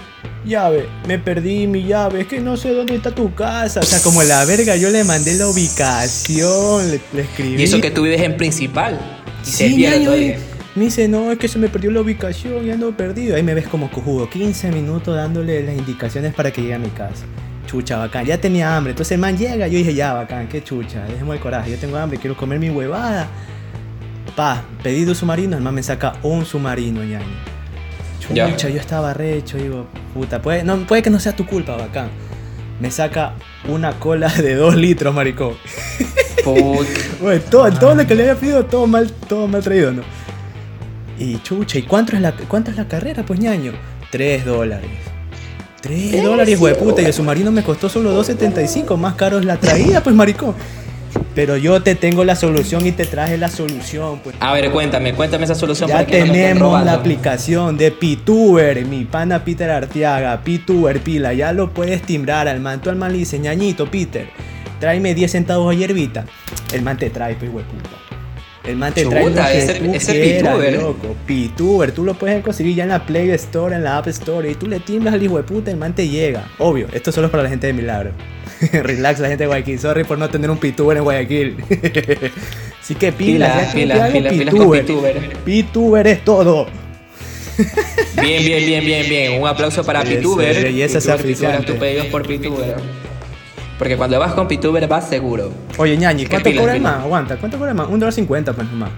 [SPEAKER 2] llave, me perdí mi llave, es que no sé dónde está tu casa. O sea, como la verga, yo le mandé la ubicación, le, le escribí.
[SPEAKER 3] Y eso que tú vives en principal. Y se
[SPEAKER 2] Sí,
[SPEAKER 3] pierde todavía.
[SPEAKER 2] Me dice, no, es que se me perdió la ubicación, ya ando perdido. Ahí me ves como cojudo, 15 minutos dándole las indicaciones para que llegue a mi casa. Chucha, bacán, ya tenía hambre. Entonces el man llega, yo dije, ya, bacán, qué chucha, dejemos el coraje, yo tengo hambre, quiero comer mi huevada. Pa, pedido submarino, el man me saca un submarino, ñaño.
[SPEAKER 3] Ya.
[SPEAKER 2] Chucha, yo estaba recho, digo, puta, puede, no, puede que no sea tu culpa, bacán. Me saca una cola de 2 litros, maricón. Güey, todo, todo lo que le había pedido, todo mal, todo mal traído, ¿no? Y chucha, ¿y cuánto es la, cuánto es la carrera, pues ñaño? 3 dólares. 3 dólares, güey, puta, y el submarino me costó solo 2.75, más caro es la traída, pues maricón. Pero yo te tengo la solución y te traje la solución, pues.
[SPEAKER 3] A ver, cuéntame, cuéntame esa solución
[SPEAKER 2] Ya
[SPEAKER 3] para que no me estén
[SPEAKER 2] tenemos la aplicación de Pituber, mi pana Peter Arteaga, Pituber Pila, ya lo puedes timbrar al man. Tú al man le dice, ñañito Peter, tráeme 10 centavos de hierbita. El man te trae, pues, hueputa. El man te trae
[SPEAKER 3] Chuta, ese-
[SPEAKER 2] tú
[SPEAKER 3] ese
[SPEAKER 2] quieras,
[SPEAKER 3] Pituber.
[SPEAKER 2] loco. Pituber, tú lo puedes conseguir ya en la Play Store, en la App Store, y tú le timbras al hijo de puta, el man te llega. Obvio, esto solo es para la gente de Milagro. Relax, la gente de Guayaquil. Sorry por no tener un Pituber en Guayaquil. Así que pilas,
[SPEAKER 3] pilas con Pituber.
[SPEAKER 2] Pituber es todo.
[SPEAKER 3] Bien, bien, bien, bien, bien. Un aplauso para Pituber.
[SPEAKER 2] Y ese es
[SPEAKER 3] Pituber. Pituber, tu pedido por Pituber. Porque cuando vas con Pituber vas seguro.
[SPEAKER 2] Oye, ñañi,
[SPEAKER 3] ¿Qué
[SPEAKER 2] ¿cuánto
[SPEAKER 3] pilas,
[SPEAKER 2] cobra
[SPEAKER 3] pilas?
[SPEAKER 2] más? Aguanta, ¿cuánto cobra el más? Un dólar cincuenta, pues nomás.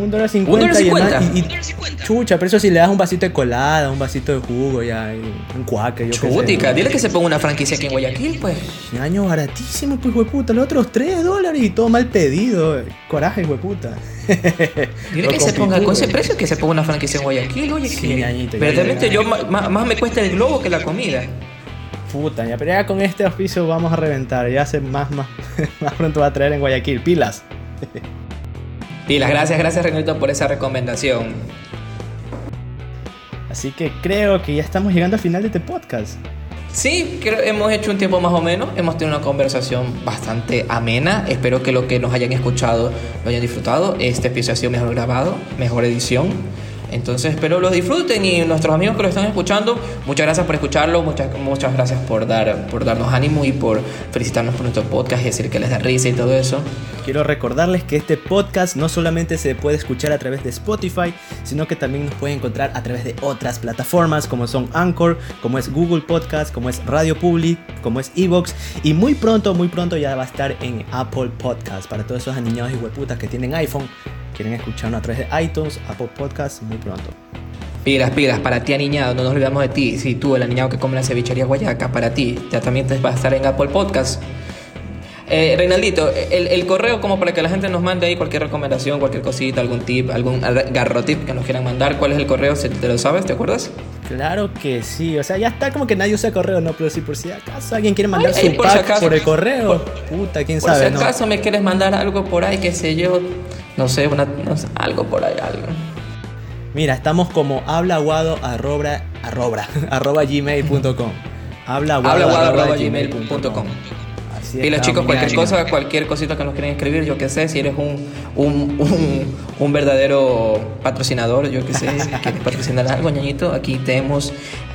[SPEAKER 2] Un dólar
[SPEAKER 3] ¿Un dólar
[SPEAKER 2] cincuenta y, y- y- chucha, pero eso si le das un vasito de colada, un vasito de jugo, ya, un cuaque, yo qué sé.
[SPEAKER 3] Chutica, dile que se ponga una franquicia aquí en Guayaquil, pues.
[SPEAKER 2] Un año baratísimo, pues, hueputa. Los otros 3 dólares y todo mal pedido. Coraje, hueputa.
[SPEAKER 3] Dile que se ponga con ese precio que se ponga una franquicia en Guayaquil, oye,
[SPEAKER 2] Sí,
[SPEAKER 3] que verdaderamente yo más, me cuesta el globo que la comida.
[SPEAKER 2] Puta, ya, pero ya con este oficio vamos a reventar. Ya se más, más, más pronto va a traer en Guayaquil. Pilas.
[SPEAKER 3] Pilas, gracias, gracias Renito por esa recomendación.
[SPEAKER 2] Así que creo que ya estamos llegando al final de este podcast.
[SPEAKER 3] Sí, creo, hemos hecho un tiempo más o menos, hemos tenido una conversación bastante amena, espero que lo que nos hayan escuchado lo hayan disfrutado, este episodio ha sido mejor grabado, mejor edición, entonces espero lo disfruten y nuestros amigos que lo están escuchando, muchas gracias por escucharlo, muchas, muchas gracias por, dar, por darnos ánimo y por felicitarnos por nuestro podcast y decir que les da risa y todo eso.
[SPEAKER 2] Quiero recordarles que este podcast no solamente se puede escuchar a través de Spotify, sino que también nos pueden encontrar a través de otras plataformas como son Anchor, como es Google Podcast, como es Radio Public, como es Evox y muy pronto, muy pronto ya va a estar en Apple Podcast para todos esos aniñados y hueputas que tienen iPhone, quieren escucharnos a través de iTunes, Apple Podcast muy pronto.
[SPEAKER 3] Pilas, pilas, para ti aniñado, no nos olvidamos de ti. Si tú, el aniñado que come la cevichería guayaca, para ti, ya también te va a estar en Apple Podcast. Eh, Reinaldito, el, el correo como para que la gente nos mande ahí cualquier recomendación, cualquier cosita, algún tip, algún garrotip que nos quieran mandar. ¿Cuál es el correo? Si te lo sabes, ¿te acuerdas?
[SPEAKER 2] Claro que sí, o sea, ya está como que nadie usa correo, ¿no? Pero si por si acaso alguien quiere mandar
[SPEAKER 3] Ay,
[SPEAKER 2] su
[SPEAKER 3] por si
[SPEAKER 2] pack
[SPEAKER 3] acaso.
[SPEAKER 2] por el correo,
[SPEAKER 3] Por-
[SPEAKER 2] puta, quién
[SPEAKER 3] Por
[SPEAKER 2] sabe,
[SPEAKER 3] si
[SPEAKER 2] ¿no?
[SPEAKER 3] acaso me quieres mandar algo por ahí, qué sé yo, no sé, una, no sé, algo por ahí, algo.
[SPEAKER 2] Mira, estamos como hablaguado arroba, arroba, arroba gmail.com. Hablaguado
[SPEAKER 3] Hablaguado
[SPEAKER 2] arroba
[SPEAKER 3] arroba
[SPEAKER 2] gmail.com.
[SPEAKER 3] gmail.com. Pilas
[SPEAKER 2] estamos,
[SPEAKER 3] chicos, cualquier cosa, cualquier cosita que nos quieran escribir, yo qué sé, si eres un, un, un, un verdadero patrocinador, yo qué sé, quieres patrocinar algo, ñañito, aquí tenemos,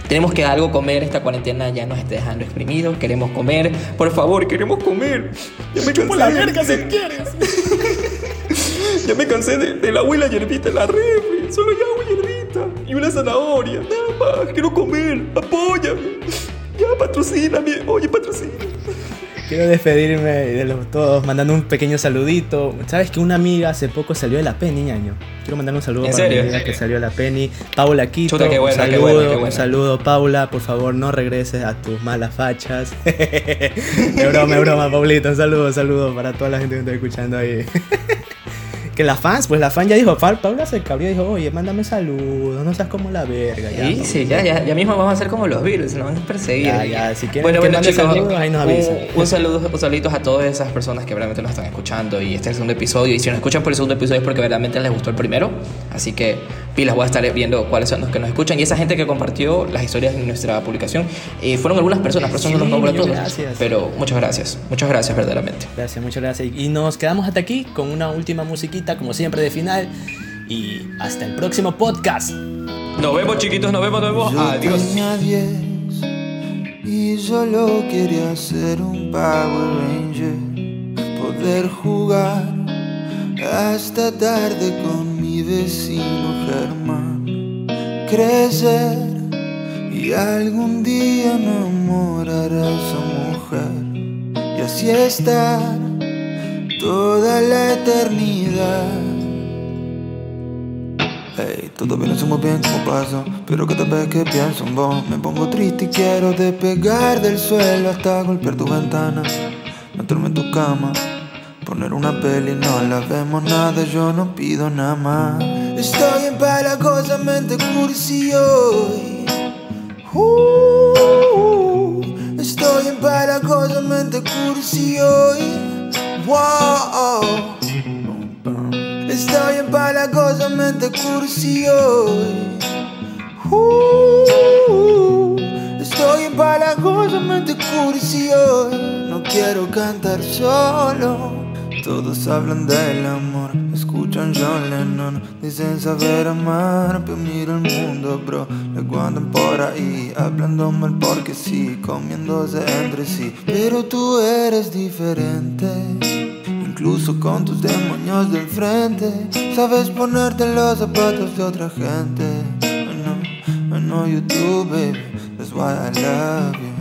[SPEAKER 3] tenemos que algo comer, esta cuarentena ya nos está dejando exprimidos, queremos comer, por favor, queremos comer. Ya me cansé
[SPEAKER 2] la
[SPEAKER 3] de-
[SPEAKER 2] verga si quieres.
[SPEAKER 3] Ya me cansé de, de la abuela hierbita en la refri, solo hay agua y hierbita y una zanahoria, nada más, quiero comer, apóyame. Ya, patrocíname, oye, patrocina.
[SPEAKER 2] Quiero despedirme de los todos mandando un pequeño saludito. Sabes que una amiga hace poco salió de la Penny, ñaño. Quiero mandar un saludo
[SPEAKER 3] ¿En
[SPEAKER 2] para
[SPEAKER 3] serio?
[SPEAKER 2] mi amiga que salió de la Penny. Paula Quito.
[SPEAKER 3] Chuta, qué buena,
[SPEAKER 2] un
[SPEAKER 3] qué
[SPEAKER 2] saludo,
[SPEAKER 3] buena, qué buena.
[SPEAKER 2] un saludo, Paula. Por favor, no regreses a tus malas fachas. es broma, es broma, Paulita. Un saludo, un saludo para toda la gente que está escuchando ahí. que la fans, pues la fan ya dijo, Pa- Paula se cabrió y dijo, oye, mándame saludos, no seas como la verga. Ya,
[SPEAKER 3] Sí, sí, ya, ya, ya mismo vamos a hacer como los virus, nos van a perseguir.
[SPEAKER 2] Ya, ya, si quieren
[SPEAKER 3] bueno,
[SPEAKER 2] que
[SPEAKER 3] bueno, chicos,
[SPEAKER 2] saludos, ahí nos
[SPEAKER 3] un-
[SPEAKER 2] avisan.
[SPEAKER 3] Un, saludo, un saludito a todas esas personas que realmente nos están escuchando y este es el segundo episodio. Y si nos escuchan por el segundo episodio es porque verdaderamente les gustó el primero. Así que pilas, voy a estar viendo cuáles son los que nos escuchan. Y esa gente que compartió las historias en nuestra publicación eh, fueron algunas personas, por eso no los nombro a todos.
[SPEAKER 2] gracias.
[SPEAKER 3] Pero muchas gracias, muchas gracias verdaderamente.
[SPEAKER 2] Gracias, muchas gracias. Y nos quedamos hasta aquí con una última musiquita, como siempre, de final. Y hasta el próximo podcast.
[SPEAKER 3] Nos vemos, chiquitos, nos vemos, nos vemos.
[SPEAKER 6] Yo
[SPEAKER 3] Adiós.
[SPEAKER 6] tenía 10 y solo quería ser un Power Ranger, poder jugar hasta tarde con mi vecino Germán, crecer y algún día enamorar a esa mujer y así estar toda la eternidad. Hey, todo viene muy bien como pasa Pero cada vez que pienso en vos Me pongo triste y quiero despegar del suelo Hasta golpear tu ventana Meterme en tu cama Poner una peli, no la vemos nada Yo no pido nada más. Estoy empalagosamente cursi hoy. Uh, Estoy empalagosamente cursi hoy Wow Estoy empalagosamente cursi hoy. Uh, estoy empalagosamente cursi hoy. No quiero cantar solo. Todos hablan del amor, escuchan John Lennon, dicen saber amar, pero mira el mundo, bro. Le andan por ahí, hablando mal porque sí, comiéndose entre sí. Pero tú eres diferente. Incluso con tus demonios del frente Sabes ponerte los zapatos de otra gente I know, I know you do, baby That's why I love you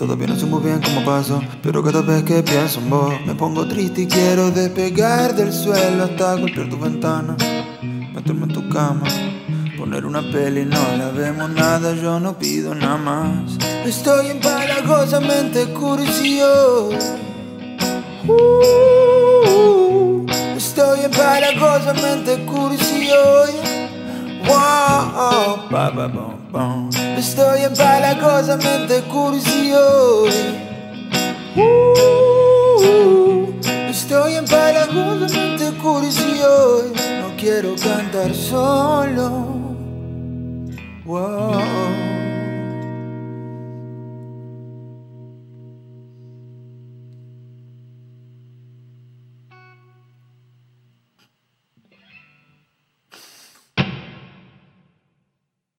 [SPEAKER 6] Todavía no sé muy bien cómo paso, pero cada vez que pienso en vos me pongo triste y quiero despegar del suelo hasta golpear tu ventana, meterme en tu cama, poner una peli, no la vemos nada, yo no pido nada más. Estoy empalagosamente curioso. Uh, estoy empalagosamente curioso. Wow, ba, ba, bom, bom. Estoy empalagosamente curioso. Uh, estoy empalagosamente curioso. No quiero cantar solo. Wow.